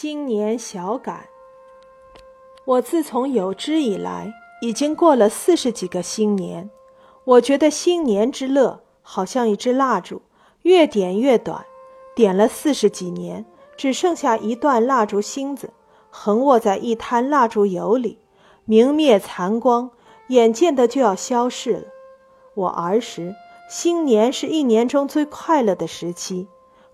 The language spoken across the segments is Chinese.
新年小感。我自从有知以来，已经过了四十几个新年。我觉得新年之乐，好像一支蜡烛，越点越短，点了四十几年，只剩下一段蜡烛芯子，横卧在一滩蜡烛油里，明灭残光，眼见的就要消逝了。我儿时，新年是一年中最快乐的时期，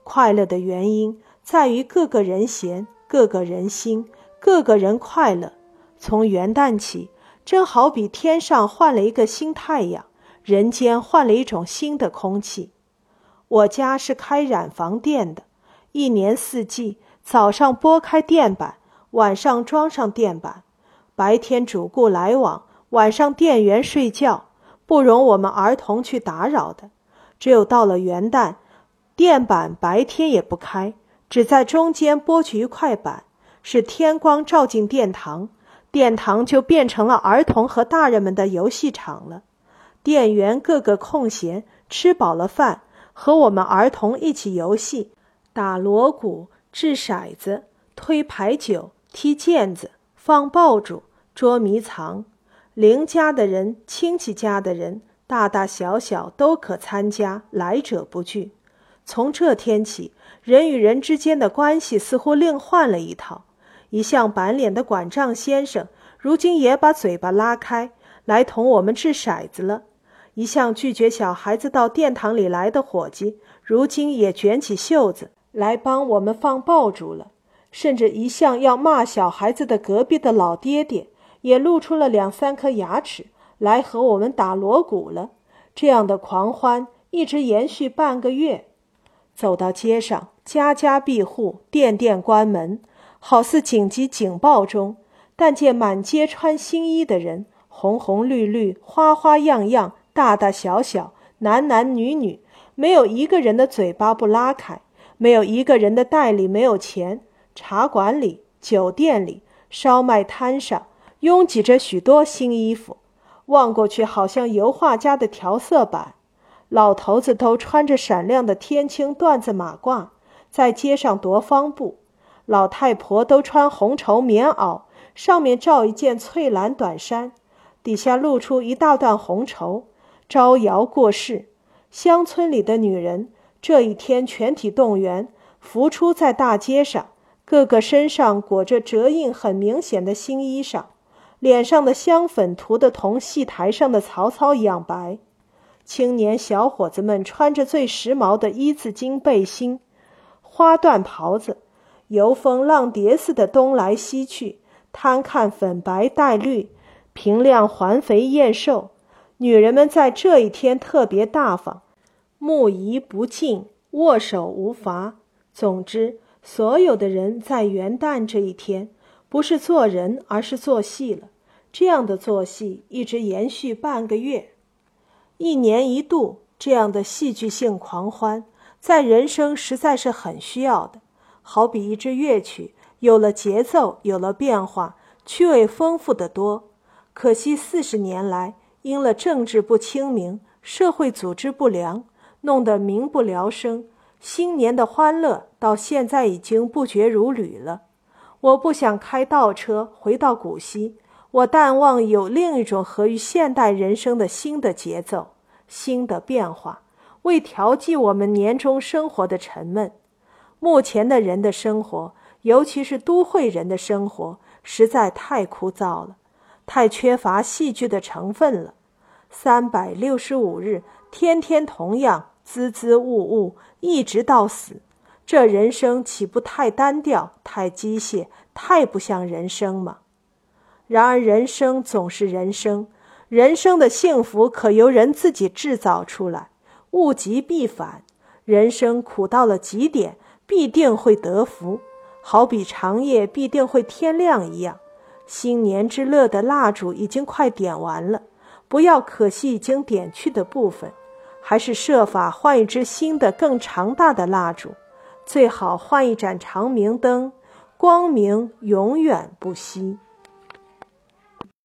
快乐的原因。在于各个人闲，各个人心，各个人快乐。从元旦起，真好比天上换了一个新太阳，人间换了一种新的空气。我家是开染房店的，一年四季，早上拨开店板，晚上装上店板，白天主顾来往，晚上店员睡觉，不容我们儿童去打扰的。只有到了元旦，店板白天也不开。只在中间拨去一块板，使天光照进殿堂，殿堂就变成了儿童和大人们的游戏场了。店员个个空闲，吃饱了饭，和我们儿童一起游戏，打锣鼓、掷骰子、推牌九、踢毽子、放爆竹、捉迷藏。邻家的人、亲戚家的人，大大小小都可参加，来者不拒。从这天起，人与人之间的关系似乎另换了一套。一向板脸的管账先生，如今也把嘴巴拉开，来同我们掷骰子了；一向拒绝小孩子到殿堂里来的伙计，如今也卷起袖子来帮我们放爆竹了；甚至一向要骂小孩子的隔壁的老爹爹，也露出了两三颗牙齿来和我们打锣鼓了。这样的狂欢一直延续半个月。走到街上，家家闭户，店店关门，好似紧急警报中。但见满街穿新衣的人，红红绿绿，花花样样，大大小小，男男女女，没有一个人的嘴巴不拉开，没有一个人的袋里没有钱。茶馆里、酒店里、烧麦摊上，拥挤着许多新衣服，望过去好像油画家的调色板。老头子都穿着闪亮的天青缎子马褂，在街上踱方步；老太婆都穿红绸棉袄，上面罩一件翠蓝短衫，底下露出一大段红绸，招摇过市。乡村里的女人这一天全体动员，浮出在大街上，个个身上裹着折印很明显的新衣裳，脸上的香粉涂得同戏台上的曹操一样白。青年小伙子们穿着最时髦的一字襟背心、花缎袍子，游风浪蝶似的东来西去，贪看粉白带绿、平亮环肥燕瘦。女人们在这一天特别大方，目移不敬，握手无罚。总之，所有的人在元旦这一天，不是做人，而是做戏了。这样的做戏一直延续半个月。一年一度这样的戏剧性狂欢，在人生实在是很需要的。好比一支乐曲，有了节奏，有了变化，趣味丰富得多。可惜四十年来，因了政治不清明，社会组织不良，弄得民不聊生。新年的欢乐到现在已经不绝如缕了。我不想开倒车回到古稀。我但望有另一种合于现代人生的新的节奏、新的变化，为调剂我们年终生活的沉闷。目前的人的生活，尤其是都会人的生活，实在太枯燥了，太缺乏戏剧的成分了。三百六十五日，天天同样，滋滋物物，一直到死，这人生岂不太单调、太机械、太不像人生吗？然而，人生总是人生，人生的幸福可由人自己制造出来。物极必反，人生苦到了极点，必定会得福。好比长夜必定会天亮一样。新年之乐的蜡烛已经快点完了，不要可惜已经点去的部分，还是设法换一支新的、更长大的蜡烛，最好换一盏长明灯，光明永远不息。